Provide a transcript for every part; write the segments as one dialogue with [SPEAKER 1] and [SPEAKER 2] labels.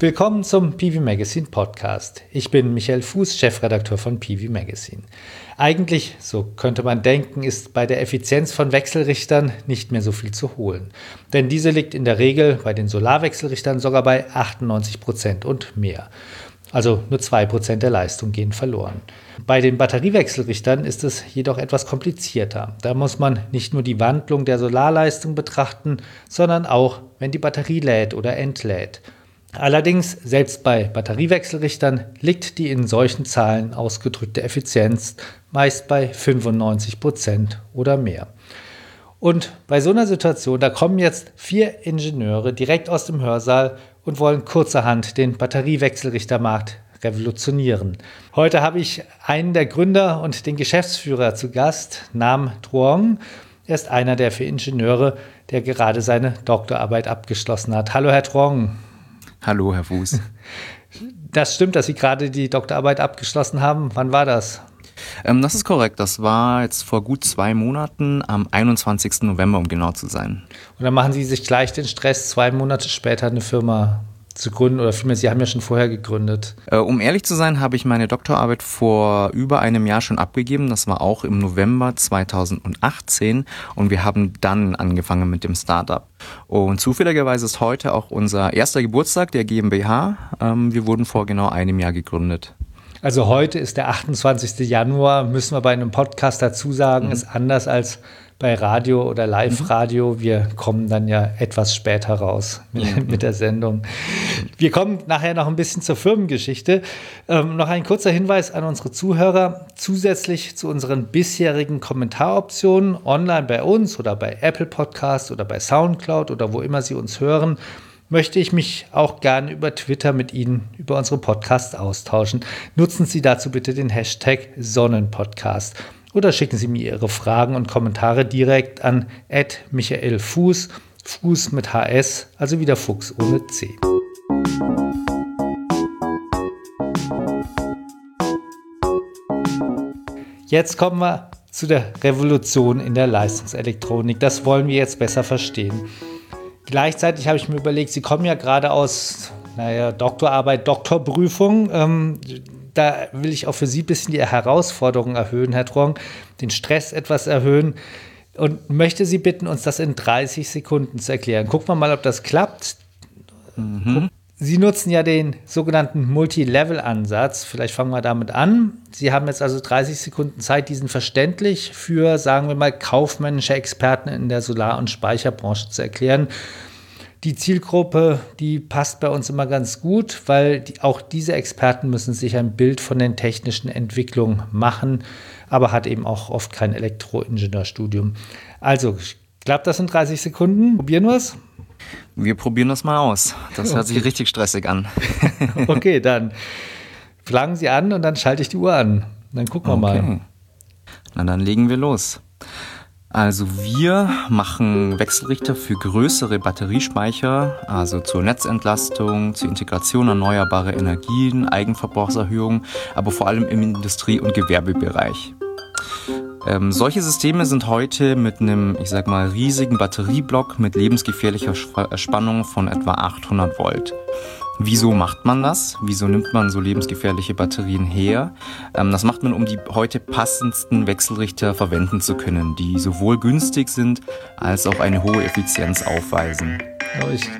[SPEAKER 1] Willkommen zum PV Magazine Podcast. Ich bin Michael Fuß, Chefredakteur von PV Magazine. Eigentlich, so könnte man denken, ist bei der Effizienz von Wechselrichtern nicht mehr so viel zu holen. Denn diese liegt in der Regel bei den Solarwechselrichtern sogar bei 98 Prozent und mehr. Also nur 2% der Leistung gehen verloren. Bei den Batteriewechselrichtern ist es jedoch etwas komplizierter. Da muss man nicht nur die Wandlung der Solarleistung betrachten, sondern auch, wenn die Batterie lädt oder entlädt. Allerdings, selbst bei Batteriewechselrichtern liegt die in solchen Zahlen ausgedrückte Effizienz meist bei 95 Prozent oder mehr. Und bei so einer Situation, da kommen jetzt vier Ingenieure direkt aus dem Hörsaal und wollen kurzerhand den Batteriewechselrichtermarkt revolutionieren. Heute habe ich einen der Gründer und den Geschäftsführer zu Gast, Nam Truong. Er ist einer der vier Ingenieure, der gerade seine Doktorarbeit abgeschlossen hat. Hallo, Herr Truong.
[SPEAKER 2] Hallo, Herr Fuß.
[SPEAKER 1] Das stimmt, dass Sie gerade die Doktorarbeit abgeschlossen haben. Wann war das?
[SPEAKER 2] Ähm, das ist korrekt. Das war jetzt vor gut zwei Monaten, am 21. November, um genau zu sein.
[SPEAKER 1] Und dann machen Sie sich gleich den Stress, zwei Monate später eine Firma zu gründen oder vielmehr, Sie haben ja schon vorher gegründet.
[SPEAKER 2] Äh, um ehrlich zu sein, habe ich meine Doktorarbeit vor über einem Jahr schon abgegeben. Das war auch im November 2018 und wir haben dann angefangen mit dem Startup. Und zufälligerweise ist heute auch unser erster Geburtstag der GmbH. Ähm, wir wurden vor genau einem Jahr gegründet.
[SPEAKER 1] Also heute ist der 28. Januar, müssen wir bei einem Podcast dazu sagen, mhm. ist anders als bei Radio oder Live-Radio. Mhm. Wir kommen dann ja etwas später raus mit, mhm. mit, der Sendung. Wir kommen nachher noch ein bisschen zur Firmengeschichte. Ähm, noch ein kurzer Hinweis an unsere Zuhörer. Zusätzlich zu unseren bisherigen Kommentaroptionen online bei uns oder bei Apple Podcast oder bei Soundcloud oder wo immer Sie uns hören, möchte ich mich auch gerne über Twitter mit Ihnen über unsere Podcasts austauschen. Nutzen Sie dazu bitte den Hashtag Sonnenpodcast oder schicken Sie mir Ihre Fragen und Kommentare direkt an Michael Fuß, Fuß mit HS, also wieder Fuchs ohne C. Jetzt kommen wir zu der Revolution in der Leistungselektronik. Das wollen wir jetzt besser verstehen. Gleichzeitig habe ich mir überlegt, Sie kommen ja gerade aus, naja, Doktorarbeit, Doktorprüfung. Ähm, da will ich auch für Sie ein bisschen die Herausforderungen erhöhen, Herr Trong, den Stress etwas erhöhen und möchte Sie bitten, uns das in 30 Sekunden zu erklären. Gucken wir mal, ob das klappt. Mhm. Sie nutzen ja den sogenannten Multi-Level-Ansatz. Vielleicht fangen wir damit an. Sie haben jetzt also 30 Sekunden Zeit, diesen verständlich für, sagen wir mal, kaufmännische Experten in der Solar- und Speicherbranche zu erklären die Zielgruppe, die passt bei uns immer ganz gut, weil die, auch diese Experten müssen sich ein Bild von den technischen Entwicklungen machen, aber hat eben auch oft kein Elektroingenieurstudium. Also, klappt das in 30 Sekunden? Probieren wir es?
[SPEAKER 2] Wir probieren das mal aus. Das okay. hört sich richtig stressig an.
[SPEAKER 1] okay, dann flangen Sie an und dann schalte ich die Uhr an. Dann gucken wir okay. mal.
[SPEAKER 2] Na, dann legen wir los. Also wir machen Wechselrichter für größere Batteriespeicher, also zur Netzentlastung, zur Integration erneuerbarer Energien, Eigenverbrauchserhöhung, aber vor allem im Industrie- und Gewerbebereich. Ähm, solche Systeme sind heute mit einem, ich sag mal, riesigen Batterieblock mit lebensgefährlicher Spannung von etwa 800 Volt. Wieso macht man das? Wieso nimmt man so lebensgefährliche Batterien her? Ähm, das macht man, um die heute passendsten Wechselrichter verwenden zu können, die sowohl günstig sind als auch eine hohe Effizienz aufweisen.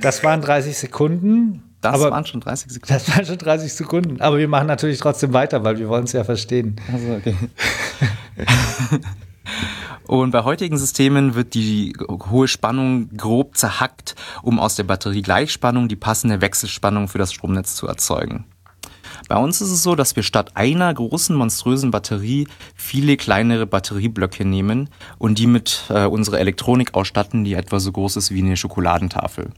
[SPEAKER 1] Das waren 30 Sekunden.
[SPEAKER 2] Das aber waren schon 30 Sekunden.
[SPEAKER 1] Das waren schon 30 Sekunden. Aber wir machen natürlich trotzdem weiter, weil wir wollen es ja verstehen. Also, okay.
[SPEAKER 2] Und bei heutigen Systemen wird die hohe Spannung grob zerhackt, um aus der Batterie Gleichspannung die passende Wechselspannung für das Stromnetz zu erzeugen. Bei uns ist es so, dass wir statt einer großen monströsen Batterie viele kleinere Batterieblöcke nehmen und die mit äh, unserer Elektronik ausstatten, die etwa so groß ist wie eine Schokoladentafel.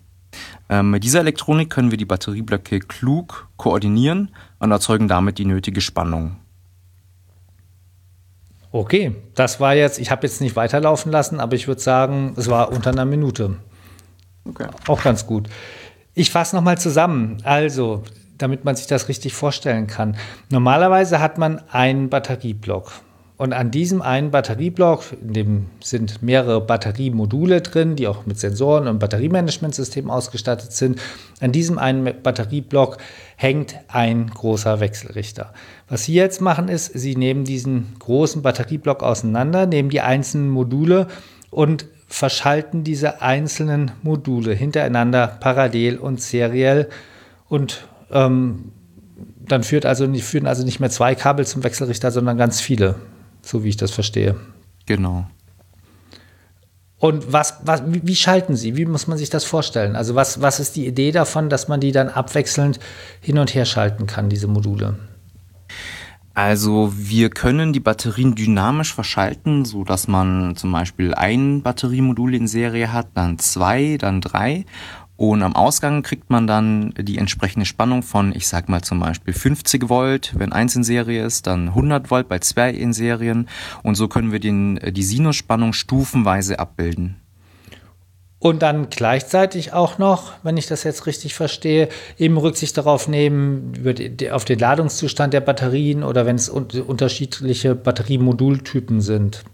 [SPEAKER 2] Ähm, mit dieser Elektronik können wir die Batterieblöcke klug koordinieren und erzeugen damit die nötige Spannung.
[SPEAKER 1] Okay, das war jetzt, ich habe jetzt nicht weiterlaufen lassen, aber ich würde sagen, es war unter einer Minute. Okay. Auch ganz gut. Ich fasse nochmal zusammen. Also, damit man sich das richtig vorstellen kann. Normalerweise hat man einen Batterieblock. Und an diesem einen Batterieblock, in dem sind mehrere Batteriemodule drin, die auch mit Sensoren und Batteriemanagementsystemen ausgestattet sind, an diesem einen Batterieblock hängt ein großer Wechselrichter. Was Sie jetzt machen ist, Sie nehmen diesen großen Batterieblock auseinander, nehmen die einzelnen Module und verschalten diese einzelnen Module hintereinander parallel und seriell und ähm, dann führt also, führen also nicht mehr zwei Kabel zum Wechselrichter, sondern ganz viele so wie ich das verstehe.
[SPEAKER 2] Genau.
[SPEAKER 1] Und was, was, wie, schalten Sie? Wie muss man sich das vorstellen? Also was, was ist die Idee davon, dass man die dann abwechselnd hin und her schalten kann, diese Module?
[SPEAKER 2] Also wir können die Batterien dynamisch verschalten, so dass man zum Beispiel ein Batteriemodul in Serie hat, dann zwei, dann drei und am Ausgang kriegt man dann die entsprechende Spannung von, ich sag mal zum Beispiel 50 Volt, wenn eins in Serie ist, dann 100 Volt bei zwei in Serien. Und so können wir den, die Sinusspannung stufenweise abbilden.
[SPEAKER 1] Und dann gleichzeitig auch noch, wenn ich das jetzt richtig verstehe, eben Rücksicht darauf nehmen, auf den Ladungszustand der Batterien oder wenn es unterschiedliche Batteriemodultypen sind.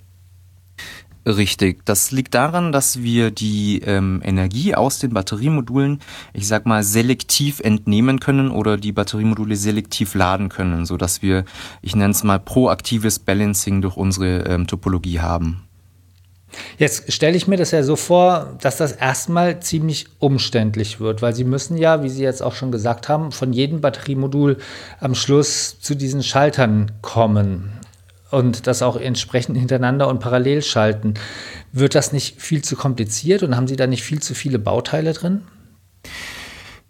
[SPEAKER 2] Richtig. Das liegt daran, dass wir die ähm, Energie aus den Batteriemodulen, ich sag mal, selektiv entnehmen können oder die Batteriemodule selektiv laden können, so dass wir, ich nenne es mal, proaktives Balancing durch unsere ähm, Topologie haben.
[SPEAKER 1] Jetzt stelle ich mir das ja so vor, dass das erstmal ziemlich umständlich wird, weil Sie müssen ja, wie Sie jetzt auch schon gesagt haben, von jedem Batteriemodul am Schluss zu diesen Schaltern kommen und das auch entsprechend hintereinander und parallel schalten. Wird das nicht viel zu kompliziert und haben Sie da nicht viel zu viele Bauteile drin?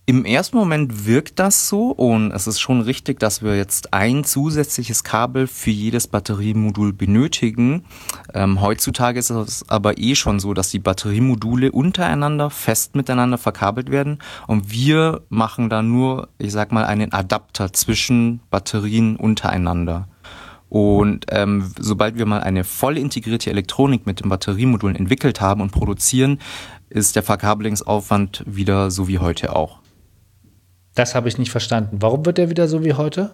[SPEAKER 2] Im ersten Moment wirkt das so und es ist schon richtig, dass wir jetzt ein zusätzliches Kabel für jedes Batteriemodul benötigen. Ähm, heutzutage ist es aber eh schon so, dass die Batteriemodule untereinander fest miteinander verkabelt werden und wir machen da nur, ich sag mal, einen Adapter zwischen Batterien untereinander. Und ähm, sobald wir mal eine voll integrierte Elektronik mit den Batteriemodulen entwickelt haben und produzieren, ist der Verkabelungsaufwand wieder so wie heute auch.
[SPEAKER 1] Das habe ich nicht verstanden. Warum wird der wieder so wie heute?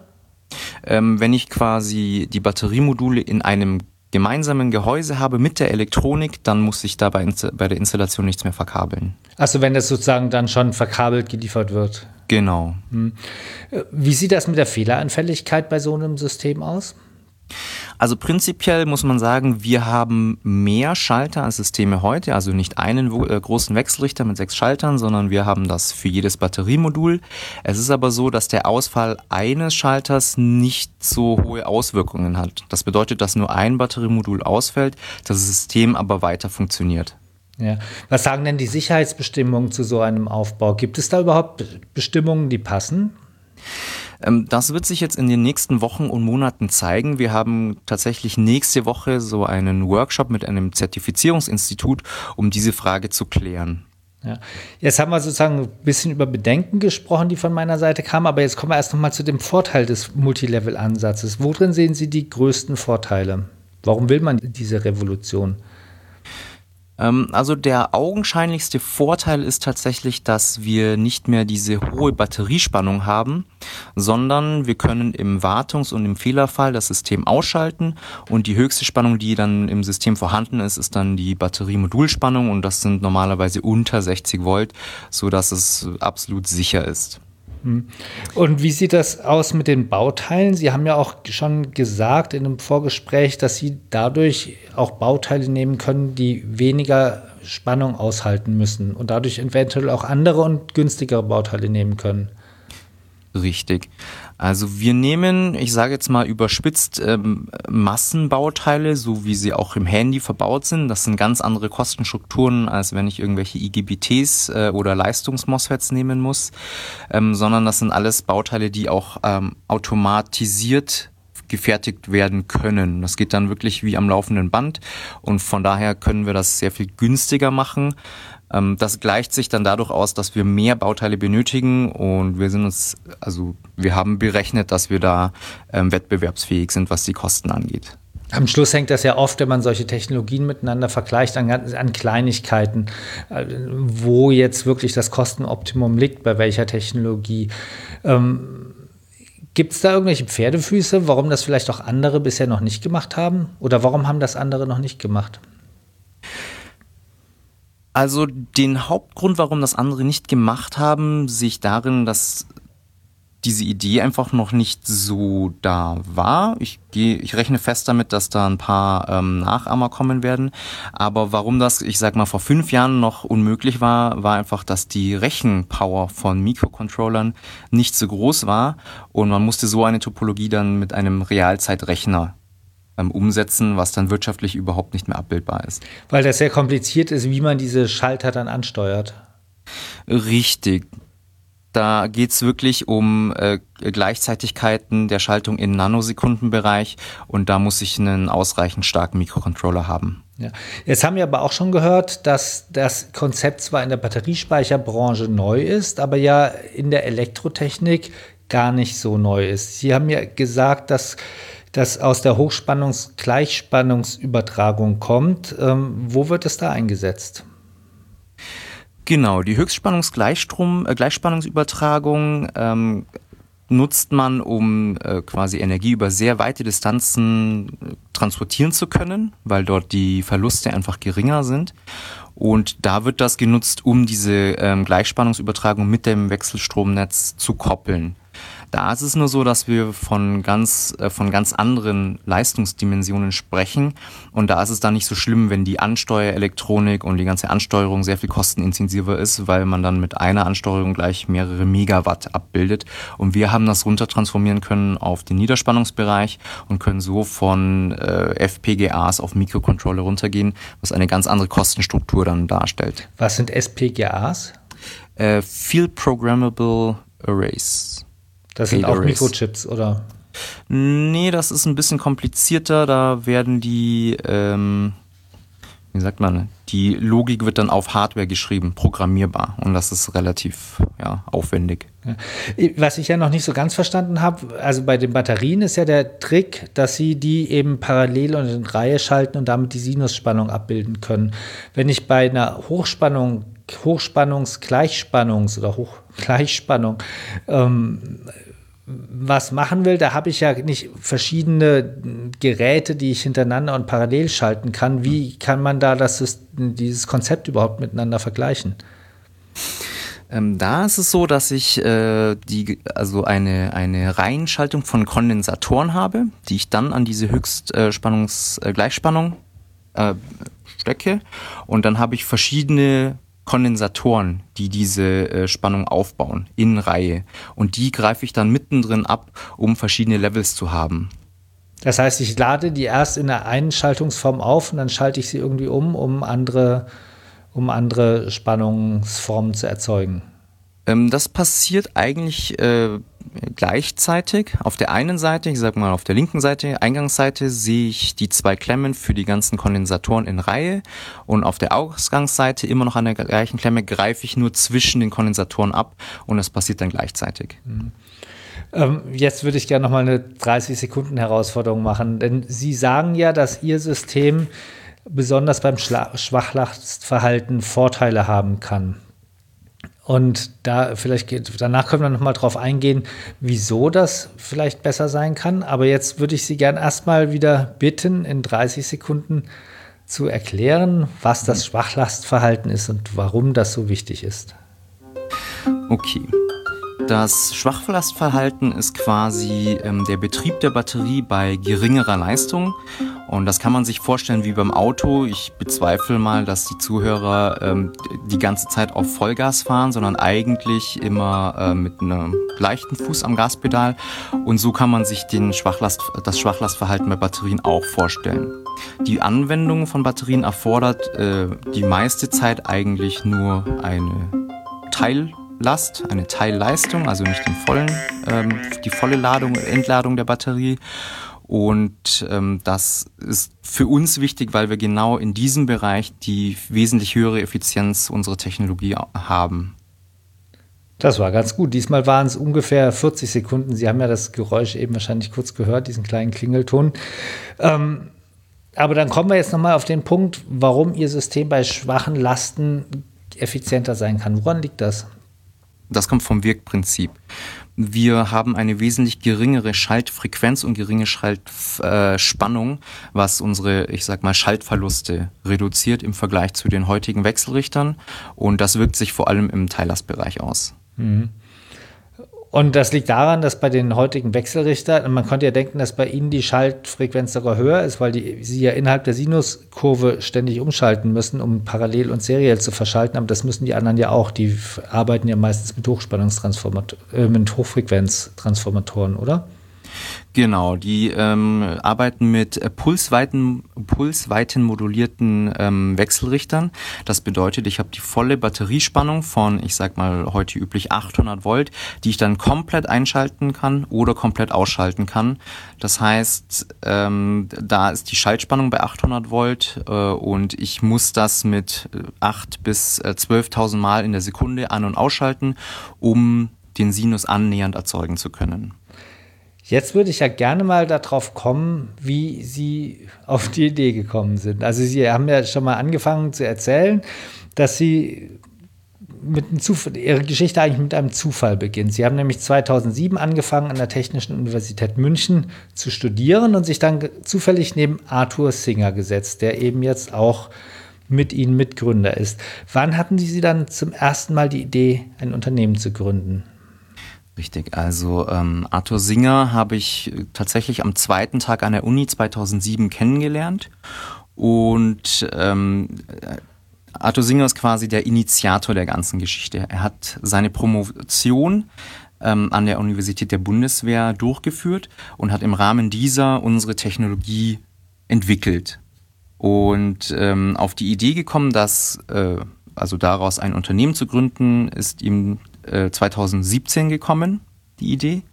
[SPEAKER 2] Ähm, wenn ich quasi die Batteriemodule in einem gemeinsamen Gehäuse habe mit der Elektronik, dann muss ich da bei, bei der Installation nichts mehr verkabeln.
[SPEAKER 1] Achso, wenn das sozusagen dann schon verkabelt geliefert wird.
[SPEAKER 2] Genau. Hm.
[SPEAKER 1] Wie sieht das mit der Fehleranfälligkeit bei so einem System aus?
[SPEAKER 2] Also prinzipiell muss man sagen, wir haben mehr Schalter als Systeme heute, also nicht einen äh, großen Wechselrichter mit sechs Schaltern, sondern wir haben das für jedes Batteriemodul. Es ist aber so, dass der Ausfall eines Schalters nicht so hohe Auswirkungen hat. Das bedeutet, dass nur ein Batteriemodul ausfällt, das System aber weiter funktioniert.
[SPEAKER 1] Ja. Was sagen denn die Sicherheitsbestimmungen zu so einem Aufbau? Gibt es da überhaupt Bestimmungen, die passen?
[SPEAKER 2] Ähm, das wird sich jetzt in den nächsten Wochen und Monaten zeigen. Wir haben tatsächlich nächste Woche so einen Workshop mit einem Zertifizierungsinstitut, um diese Frage zu klären.
[SPEAKER 1] Ja. Jetzt haben wir sozusagen ein bisschen über Bedenken gesprochen, die von meiner Seite kamen, aber jetzt kommen wir erst noch mal zu dem Vorteil des Multilevel-Ansatzes. Worin sehen Sie die größten Vorteile? Warum will man diese Revolution?
[SPEAKER 2] Ähm, also der augenscheinlichste Vorteil ist tatsächlich, dass wir nicht mehr diese hohe Batteriespannung haben, sondern wir können im Wartungs- und im Fehlerfall das System ausschalten und die höchste Spannung, die dann im System vorhanden ist, ist dann die Batteriemodulspannung und das sind normalerweise unter 60 Volt, so dass es absolut sicher ist.
[SPEAKER 1] Hm. Und wie sieht das aus mit den Bauteilen? Sie haben ja auch schon gesagt in einem Vorgespräch, dass Sie dadurch auch Bauteile nehmen können, die weniger Spannung aushalten müssen und dadurch eventuell auch andere und günstigere Bauteile nehmen können.
[SPEAKER 2] Richtig. Also wir nehmen, ich sage jetzt mal überspitzt, ähm, Massenbauteile, so wie sie auch im Handy verbaut sind. Das sind ganz andere Kostenstrukturen, als wenn ich irgendwelche IGBTs äh, oder Leistungs-MOSFETs nehmen muss, ähm, sondern das sind alles Bauteile, die auch ähm, automatisiert gefertigt werden können. Das geht dann wirklich wie am laufenden Band und von daher können wir das sehr viel günstiger machen. Ähm, das gleicht sich dann dadurch aus, dass wir mehr Bauteile benötigen und wir sind uns, also wir haben berechnet, dass wir da ähm, wettbewerbsfähig sind, was die Kosten angeht.
[SPEAKER 1] Am Schluss hängt das ja oft, wenn man solche Technologien miteinander vergleicht, an, an, Kleinigkeiten, äh, wo jetzt wirklich das Kostenoptimum liegt, bei welcher Technologie. Ähm, Gibt es da irgendwelche Pferdefüße, warum das vielleicht auch andere bisher noch nicht gemacht haben? Oder warum haben das andere noch nicht gemacht?
[SPEAKER 2] Also den Hauptgrund, warum das andere nicht gemacht haben, sehe ich darin, dass diese Idee einfach noch nicht so da war. Ich gehe, ich rechne fest damit, dass da ein paar ähm, Nachahmer kommen werden. Aber warum das, ich sag mal, vor fünf Jahren noch unmöglich war, war einfach, dass die Rechenpower von Mikrocontrollern nicht so groß war und man musste so eine Topologie dann mit einem Realzeitrechner ähm, umsetzen, was dann wirtschaftlich überhaupt nicht mehr abbildbar ist.
[SPEAKER 1] Weil das sehr kompliziert ist, wie man diese Schalter dann ansteuert.
[SPEAKER 2] Richtig. Da geht es wirklich um äh, Gleichzeitigkeiten der Schaltung in Nanosekundenbereich und da muss ich einen ausreichend starken Mikrocontroller haben.
[SPEAKER 1] Ja. Jetzt haben wir aber auch schon gehört, dass das Konzept zwar in der Batteriespeicherbranche neu ist, aber ja in der Elektrotechnik gar nicht so neu ist. Sie haben ja gesagt, dass das aus der Hochspannungs-Gleichspannungsübertragung kommt. Ähm, wo wird es da eingesetzt?
[SPEAKER 2] Genau, die Höchstspannungs-Gleichspannungsübertragung äh, ähm, nutzt man, um äh, quasi Energie über sehr weite Distanzen äh, transportieren zu können, weil dort die Verluste einfach geringer sind. Und da wird das genutzt, um diese ähm, Gleichspannungsübertragung mit dem Wechselstromnetz zu koppeln. Da ist es nur so, dass wir von ganz, äh, von ganz anderen Leistungsdimensionen sprechen. Und da ist es dann nicht so schlimm, wenn die Ansteuerelektronik und die ganze Ansteuerung sehr viel kostenintensiver ist, weil man dann mit einer Ansteuerung gleich mehrere Megawatt abbildet. Und wir haben das runtertransformieren können auf den Niederspannungsbereich und können so von äh, FPGAs auf Mikrocontroller runtergehen, was eine ganz andere Kostenstruktur dann darstellt.
[SPEAKER 1] Was sind SPGAs?
[SPEAKER 2] Äh, Field Programmable Arrays.
[SPEAKER 1] Das sind auch Mikrochips, oder?
[SPEAKER 2] Nee, das ist ein bisschen komplizierter. Da werden die, ähm, wie sagt man, die Logik wird dann auf Hardware geschrieben, programmierbar. Und das ist relativ ja, aufwendig.
[SPEAKER 1] Was ich ja noch nicht so ganz verstanden habe, also bei den Batterien ist ja der Trick, dass sie die eben parallel und in Reihe schalten und damit die Sinusspannung abbilden können. Wenn ich bei einer Hochspannung, Hochspannungs-Gleichspannungs- oder Hochgleichspannung ähm, was machen will, da habe ich ja nicht verschiedene Geräte, die ich hintereinander und parallel schalten kann. Wie kann man da das, dieses Konzept überhaupt miteinander vergleichen?
[SPEAKER 2] Ähm, da ist es so, dass ich äh, die, also eine, eine Reihenschaltung von Kondensatoren habe, die ich dann an diese Höchstspannungs-Gleichspannung äh, äh, stecke. Und dann habe ich verschiedene Kondensatoren, die diese äh, Spannung aufbauen, in Reihe. Und die greife ich dann mittendrin ab, um verschiedene Levels zu haben.
[SPEAKER 1] Das heißt, ich lade die erst in der einen Schaltungsform auf und dann schalte ich sie irgendwie um, um andere, um andere Spannungsformen zu erzeugen.
[SPEAKER 2] Ähm, das passiert eigentlich äh, gleichzeitig. Auf der einen Seite, ich sag mal auf der linken Seite, Eingangsseite, sehe ich die zwei Klemmen für die ganzen Kondensatoren in Reihe und auf der Ausgangsseite immer noch an der gleichen Klemme greife ich nur zwischen den Kondensatoren ab und das passiert dann gleichzeitig.
[SPEAKER 1] Mhm. Ähm, jetzt würde ich gerne noch mal eine 30 Sekunden Herausforderung machen, denn Sie sagen ja, dass Ihr System besonders beim Schwachlastverhalten Vorteile haben kann. Und da vielleicht geht, danach können wir nochmal drauf eingehen, wieso das vielleicht besser sein kann. Aber jetzt würde ich Sie gern erstmal wieder bitten, in 30 Sekunden zu erklären, was das Schwachlastverhalten ist und warum das so wichtig ist.
[SPEAKER 2] Okay. Das Schwachlastverhalten ist quasi ähm, der Betrieb der Batterie bei geringerer Leistung. Und das kann man sich vorstellen wie beim Auto. Ich bezweifle mal, dass die Zuhörer ähm, die ganze Zeit auf Vollgas fahren, sondern eigentlich immer äh, mit einem leichten Fuß am Gaspedal. Und so kann man sich den Schwachlast, das Schwachlastverhalten bei Batterien auch vorstellen. Die Anwendung von Batterien erfordert äh, die meiste Zeit eigentlich nur eine Teil Last, eine Teilleistung, also nicht den vollen, ähm, die volle Ladung, Entladung der Batterie. Und ähm, das ist für uns wichtig, weil wir genau in diesem Bereich die wesentlich höhere Effizienz unserer Technologie haben.
[SPEAKER 1] Das war ganz gut. Diesmal waren es ungefähr 40 Sekunden. Sie haben ja das Geräusch eben wahrscheinlich kurz gehört, diesen kleinen Klingelton. Ähm, aber dann kommen wir jetzt nochmal auf den Punkt, warum Ihr System bei schwachen Lasten effizienter sein kann. Woran liegt das?
[SPEAKER 2] Das kommt vom Wirkprinzip. Wir haben eine wesentlich geringere Schaltfrequenz und geringe Schaltspannung, äh, was unsere, ich sag mal, Schaltverluste reduziert im Vergleich zu den heutigen Wechselrichtern. Und das wirkt sich vor allem im Teillastbereich aus. Mhm.
[SPEAKER 1] Und das liegt daran, dass bei den heutigen Wechselrichtern, man könnte ja denken, dass bei ihnen die Schaltfrequenz sogar höher ist, weil die, sie ja innerhalb der Sinuskurve ständig umschalten müssen, um parallel und seriell zu verschalten. Aber das müssen die anderen ja auch. Die arbeiten ja meistens mit Hochspannungstransformatoren, äh, mit Hochfrequenztransformatoren, oder?
[SPEAKER 2] Genau, die ähm, arbeiten mit äh, pulsweiten, pulsweiten modulierten ähm, Wechselrichtern. Das bedeutet, ich habe die volle Batteriespannung von, ich sag mal, heute üblich 800 Volt, die ich dann komplett einschalten kann oder komplett ausschalten kann. Das heißt, ähm, da ist die Schaltspannung bei 800 Volt äh, und ich muss das mit 8 äh, bis 12.000 äh, Mal in der Sekunde an- und ausschalten, um den Sinus annähernd erzeugen zu können.
[SPEAKER 1] Jetzt würde ich ja gerne mal darauf kommen, wie Sie auf die Idee gekommen sind. Also Sie haben ja schon mal angefangen zu erzählen, dass Sie mit einem Zufall, Ihre Geschichte eigentlich mit einem Zufall beginnt. Sie haben nämlich 2007 angefangen, an der Technischen Universität München zu studieren und sich dann zufällig neben Arthur Singer gesetzt, der eben jetzt auch mit Ihnen Mitgründer ist. Wann hatten Sie dann zum ersten Mal die Idee, ein Unternehmen zu gründen?
[SPEAKER 2] Richtig, also ähm, Arthur Singer habe ich tatsächlich am zweiten Tag an der Uni 2007 kennengelernt und ähm, Arthur Singer ist quasi der Initiator der ganzen Geschichte. Er hat seine Promotion ähm, an der Universität der Bundeswehr durchgeführt und hat im Rahmen dieser unsere Technologie entwickelt. Und ähm, auf die Idee gekommen, dass äh, also daraus ein Unternehmen zu gründen, ist ihm 2017 äh, gekommen, die Idee.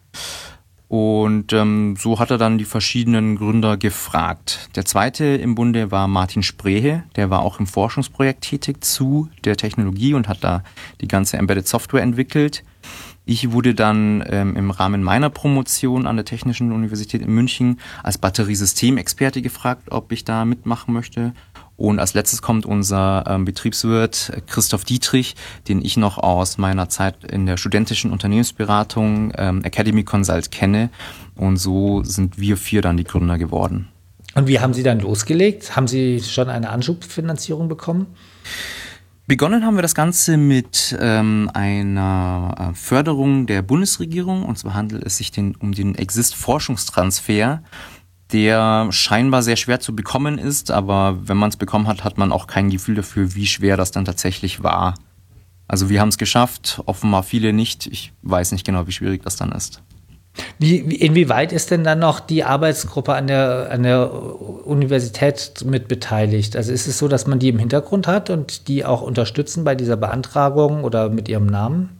[SPEAKER 2] Und ähm, so hat er dann die verschiedenen Gründer gefragt. Der zweite im Bunde war Martin Sprehe, der war auch im Forschungsprojekt tätig zu der Technologie und hat da die ganze Embedded Software entwickelt. Ich wurde dann ähm, im Rahmen meiner Promotion an der Technischen Universität in München als Batteriesystemexperte gefragt, ob ich da mitmachen möchte. Und als letztes kommt unser ähm, Betriebswirt Christoph Dietrich, den ich noch aus meiner Zeit in der studentischen Unternehmensberatung ähm, Academy Consult kenne. Und so sind wir vier dann die Gründer geworden.
[SPEAKER 1] Und wie haben Sie dann losgelegt? Haben Sie schon eine Anschubfinanzierung bekommen?
[SPEAKER 2] Begonnen haben wir das Ganze mit ähm, einer äh, Förderung der Bundesregierung. Und zwar handelt es sich den, um den Exist-Forschungstransfer der scheinbar sehr schwer zu bekommen ist, aber wenn man es bekommen hat, hat man auch kein Gefühl dafür, wie schwer das dann tatsächlich war. Also wir haben es geschafft, offenbar viele nicht. Ich weiß nicht genau, wie schwierig das dann ist.
[SPEAKER 1] Wie, inwieweit ist denn dann noch die Arbeitsgruppe an der, an der Universität mit beteiligt? Also ist es so, dass man die im Hintergrund hat und die auch unterstützen bei dieser Beantragung oder mit ihrem Namen?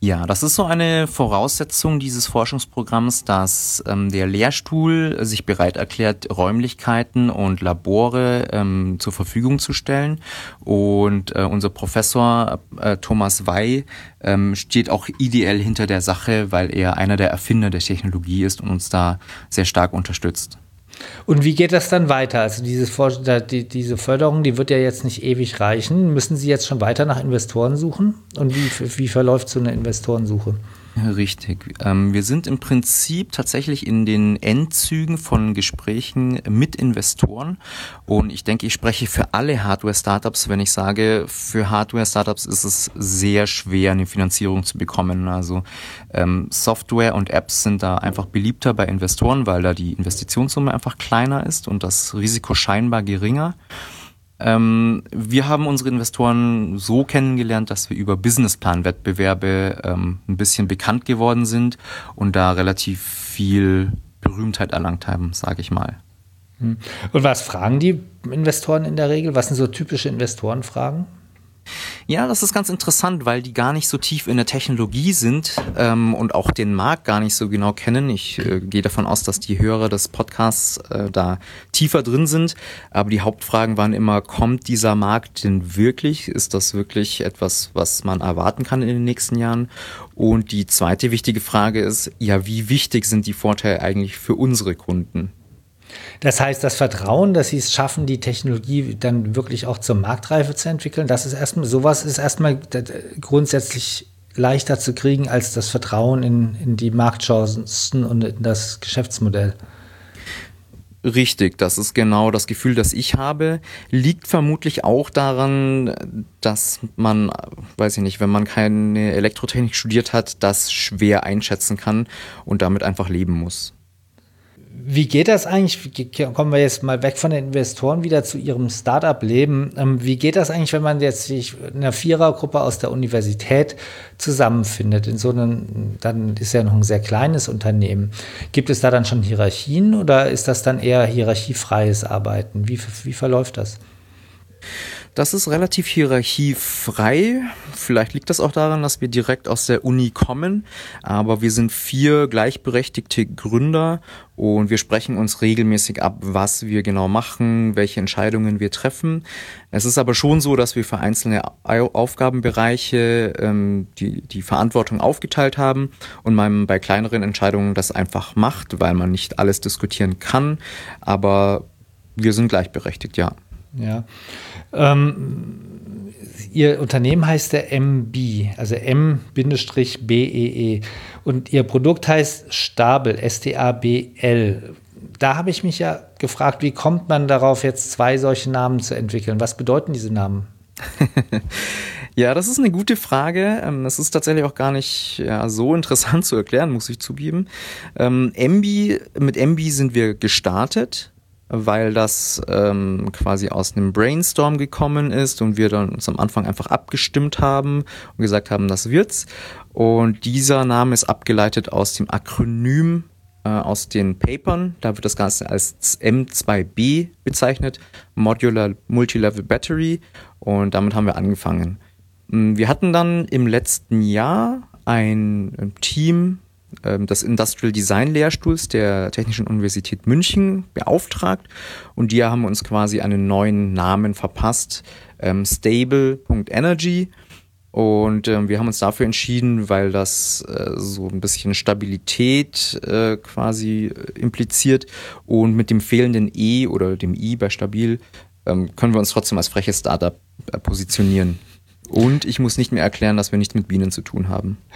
[SPEAKER 2] Ja, das ist so eine Voraussetzung dieses Forschungsprogramms, dass ähm, der Lehrstuhl sich bereit erklärt, Räumlichkeiten und Labore ähm, zur Verfügung zu stellen. Und äh, unser Professor äh, Thomas Wey ähm, steht auch ideell hinter der Sache, weil er einer der Erfinder der Technologie ist und uns da sehr stark unterstützt.
[SPEAKER 1] Und wie geht das dann weiter? Also dieses, die, diese Förderung, die wird ja jetzt nicht ewig reichen. Müssen Sie jetzt schon weiter nach Investoren suchen? Und wie, wie verläuft so eine Investorensuche?
[SPEAKER 2] Richtig. Ähm, wir sind im Prinzip tatsächlich in den Endzügen von Gesprächen mit Investoren. Und ich denke, ich spreche für alle Hardware-Startups, wenn ich sage, für Hardware-Startups ist es sehr schwer, eine Finanzierung zu bekommen. Also ähm, Software und Apps sind da einfach beliebter bei Investoren, weil da die Investitionssumme einfach kleiner ist und das Risiko scheinbar geringer. Ähm, wir haben unsere Investoren so kennengelernt, dass wir über Businessplan-Wettbewerbe ähm, ein bisschen bekannt geworden sind und da relativ viel Berühmtheit erlangt haben, sage ich mal.
[SPEAKER 1] Hm. Und was fragen die Investoren in der Regel? Was sind so typische Investorenfragen?
[SPEAKER 2] Ja, das ist ganz interessant, weil die gar nicht so tief in der Technologie sind ähm, und auch den Markt gar nicht so genau kennen. Ich äh, gehe davon aus, dass die Hörer des Podcasts äh, da tiefer drin sind. Aber die Hauptfragen waren immer, kommt dieser Markt denn wirklich? Ist das wirklich etwas, was man erwarten kann in den nächsten Jahren? Und die zweite wichtige Frage ist, ja, wie wichtig sind die Vorteile eigentlich für unsere Kunden?
[SPEAKER 1] Das heißt, das Vertrauen, dass sie es schaffen, die Technologie dann wirklich auch zur Marktreife zu entwickeln, das ist erstmal, sowas ist erstmal grundsätzlich leichter zu kriegen als das Vertrauen in, in die Marktchancen und in das Geschäftsmodell.
[SPEAKER 2] Richtig, das ist genau das Gefühl, das ich habe. Liegt vermutlich auch daran, dass man, weiß ich nicht, wenn man keine Elektrotechnik studiert hat, das schwer einschätzen kann und damit einfach leben muss.
[SPEAKER 1] Wie geht das eigentlich? Kommen wir jetzt mal weg von den Investoren wieder zu ihrem Startup-Leben. Ähm, wie geht das eigentlich, wenn man jetzt sich in einer Vierergruppe aus der Universität zusammenfindet? In so einem, dann ist ja noch ein sehr kleines Unternehmen. Gibt es da dann schon Hierarchien oder ist das dann eher hierarchiefreies Arbeiten? Wie, wie verläuft das?
[SPEAKER 2] Das ist relativ hierarchiefrei. Vielleicht liegt das auch daran, dass wir direkt aus der Uni kommen. Aber wir sind vier gleichberechtigte Gründer und wir sprechen uns regelmäßig ab, was wir genau machen, welche Entscheidungen wir treffen. Es ist aber schon so, dass wir für einzelne Aufgabenbereiche ähm, die, die Verantwortung aufgeteilt haben und man bei kleineren Entscheidungen das einfach macht, weil man nicht alles diskutieren kann. Aber wir sind gleichberechtigt, ja.
[SPEAKER 1] Ja. Ähm, Ihr Unternehmen heißt der MB, also M-BEE. E. Und Ihr Produkt heißt Stabel, S-T-A-B-L. Da habe ich mich ja gefragt, wie kommt man darauf, jetzt zwei solche Namen zu entwickeln? Was bedeuten diese Namen?
[SPEAKER 2] ja, das ist eine gute Frage. Ähm, das ist tatsächlich auch gar nicht ja, so interessant zu erklären, muss ich zugeben. Ähm, MB, mit MB sind wir gestartet weil das ähm, quasi aus einem Brainstorm gekommen ist und wir dann uns am Anfang einfach abgestimmt haben und gesagt haben, das wird's. Und dieser Name ist abgeleitet aus dem Akronym äh, aus den Papern. Da wird das Ganze als M2B bezeichnet, Modular Multilevel Battery. Und damit haben wir angefangen. Wir hatten dann im letzten Jahr ein Team ähm, des Industrial Design Lehrstuhls der Technischen Universität München beauftragt und die haben uns quasi einen neuen Namen verpasst, ähm, stable.energy. Und ähm, wir haben uns dafür entschieden, weil das äh, so ein bisschen Stabilität äh, quasi äh, impliziert und mit dem fehlenden E oder dem I bei stabil ähm, können wir uns trotzdem als freches Startup äh, positionieren. Und ich muss nicht mehr erklären, dass wir nichts mit Bienen zu tun haben.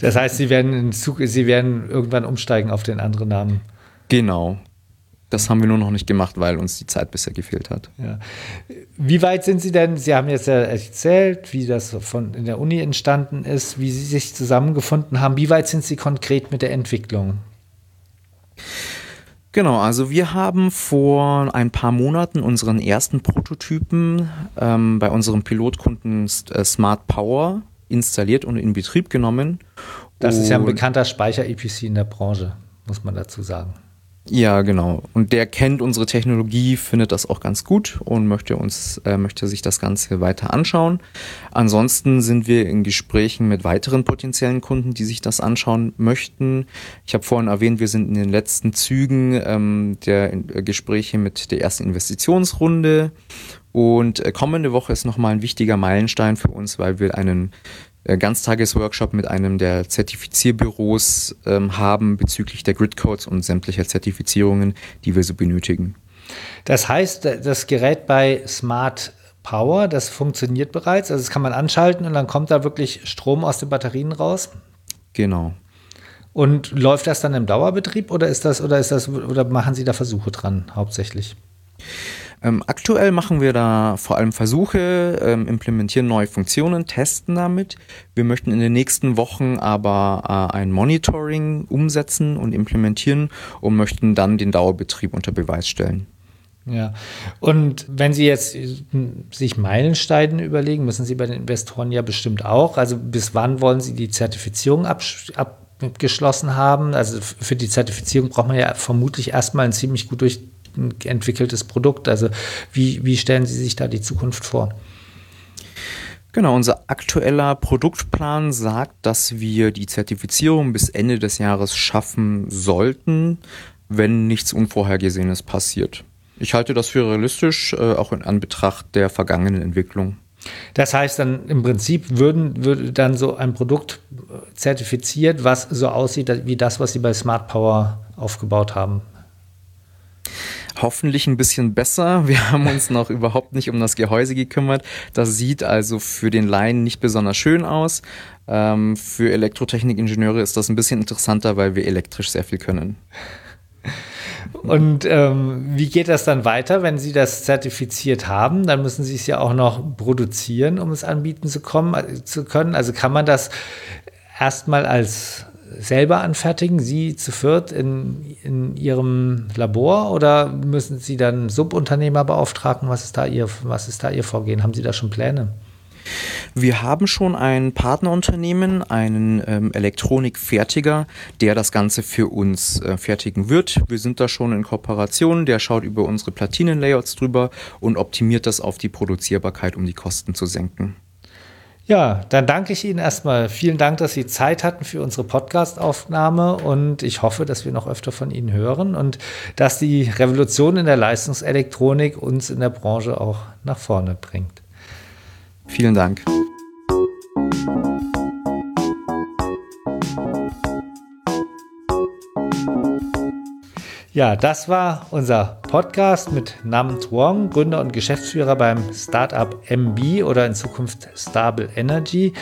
[SPEAKER 1] Das heißt, Sie werden, in Zug, Sie werden irgendwann umsteigen auf den anderen Namen.
[SPEAKER 2] Genau. Das haben wir nur noch nicht gemacht, weil uns die Zeit bisher gefehlt hat.
[SPEAKER 1] Ja. Wie weit sind Sie denn? Sie haben jetzt ja erzählt, wie das von in der Uni entstanden ist, wie Sie sich zusammengefunden haben. Wie weit sind Sie konkret mit der Entwicklung?
[SPEAKER 2] Genau, also wir haben vor ein paar Monaten unseren ersten Prototypen ähm, bei unserem Pilotkunden äh, Smart Power installiert und in Betrieb genommen.
[SPEAKER 1] Das ist ja ein bekannter Speicher-EPC in der Branche, muss man dazu sagen.
[SPEAKER 2] Ja, genau. Und der kennt unsere Technologie, findet das auch ganz gut und möchte uns, äh, möchte sich das Ganze weiter anschauen. Ansonsten sind wir in Gesprächen mit weiteren potenziellen Kunden, die sich das anschauen möchten. Ich habe vorhin erwähnt, wir sind in den letzten Zügen ähm, der äh, Gespräche mit der ersten Investitionsrunde und äh, kommende Woche ist nochmal ein wichtiger Meilenstein für uns, weil wir einen Ganztagesworkshop mit einem der Zertifizierbüros ähm, haben bezüglich der Gridcodes und sämtlicher Zertifizierungen, die wir so benötigen.
[SPEAKER 1] Das heißt, das Gerät bei Smart Power, das funktioniert bereits, also das kann man anschalten und dann kommt da wirklich Strom aus den Batterien raus?
[SPEAKER 2] Genau.
[SPEAKER 1] Und läuft das dann im Dauerbetrieb oder ist das oder ist das oder machen Sie da Versuche dran hauptsächlich?
[SPEAKER 2] Ähm, aktuell machen wir da vor allem Versuche, ähm, implementieren neue Funktionen, testen damit. Wir möchten in den nächsten Wochen aber äh, ein Monitoring umsetzen und implementieren und möchten dann den Dauerbetrieb unter Beweis stellen.
[SPEAKER 1] Ja, und wenn Sie jetzt äh, sich Meilensteine überlegen, müssen Sie bei den Investoren ja bestimmt auch. Also bis wann wollen Sie die Zertifizierung abgeschlossen haben? Also für die Zertifizierung braucht man ja vermutlich erstmal ein ziemlich gut durch entwickeltes Produkt. Also wie, wie stellen Sie sich da die Zukunft vor?
[SPEAKER 2] Genau, unser aktueller Produktplan sagt, dass wir die Zertifizierung bis Ende des Jahres schaffen sollten, wenn nichts Unvorhergesehenes passiert. Ich halte das für realistisch, äh, auch in Anbetracht der vergangenen Entwicklung.
[SPEAKER 1] Das heißt dann im Prinzip würden, würde dann so ein Produkt zertifiziert, was so aussieht wie das, was Sie bei Smart Power aufgebaut haben.
[SPEAKER 2] Hoffentlich ein bisschen besser. Wir haben uns noch überhaupt nicht um das Gehäuse gekümmert. Das sieht also für den Laien nicht besonders schön aus. Ähm, für Elektrotechnikingenieure ist das ein bisschen interessanter, weil wir elektrisch sehr viel können.
[SPEAKER 1] Und ähm, wie geht das dann weiter, wenn Sie das zertifiziert haben? Dann müssen Sie es ja auch noch produzieren, um es anbieten zu, kommen, äh, zu können. Also kann man das erstmal als selber anfertigen, Sie zu viert in, in Ihrem Labor oder müssen Sie dann Subunternehmer beauftragen? Was ist da Ihr, was ist da Ihr Vorgehen? Haben Sie da schon Pläne?
[SPEAKER 2] Wir haben schon ein Partnerunternehmen, einen ähm, Elektronikfertiger, der das Ganze für uns äh, fertigen wird. Wir sind da schon in Kooperation, der schaut über unsere Platinenlayouts drüber und optimiert das auf die Produzierbarkeit, um die Kosten zu senken.
[SPEAKER 1] Ja, dann danke ich Ihnen erstmal. Vielen Dank, dass Sie Zeit hatten für unsere Podcast-Aufnahme und ich hoffe, dass wir noch öfter von Ihnen hören und dass die Revolution in der Leistungselektronik uns in der Branche auch nach vorne bringt.
[SPEAKER 2] Vielen Dank.
[SPEAKER 1] Ja, das war unser Podcast mit Nam Tuong, Gründer und Geschäftsführer beim Startup MB oder in Zukunft Stable Energy.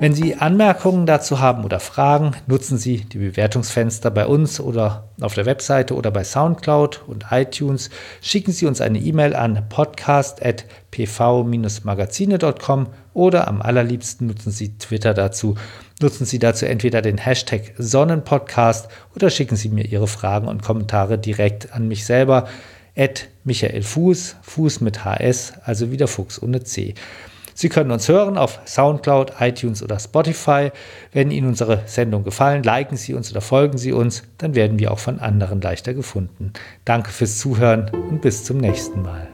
[SPEAKER 1] Wenn Sie Anmerkungen dazu haben oder Fragen, nutzen Sie die Bewertungsfenster bei uns oder auf der Webseite oder bei SoundCloud und iTunes. Schicken Sie uns eine E-Mail an podcast.pv-magazine.com oder am allerliebsten nutzen Sie Twitter dazu. Nutzen Sie dazu entweder den Hashtag Sonnenpodcast oder schicken Sie mir Ihre Fragen und Kommentare direkt an mich selber. At Michael Fuß, Fuß mit HS, also wieder Fuchs ohne C. Sie können uns hören auf SoundCloud, iTunes oder Spotify. Wenn Ihnen unsere Sendung gefallen, liken Sie uns oder folgen Sie uns, dann werden wir auch von anderen leichter gefunden. Danke fürs Zuhören und bis zum nächsten Mal.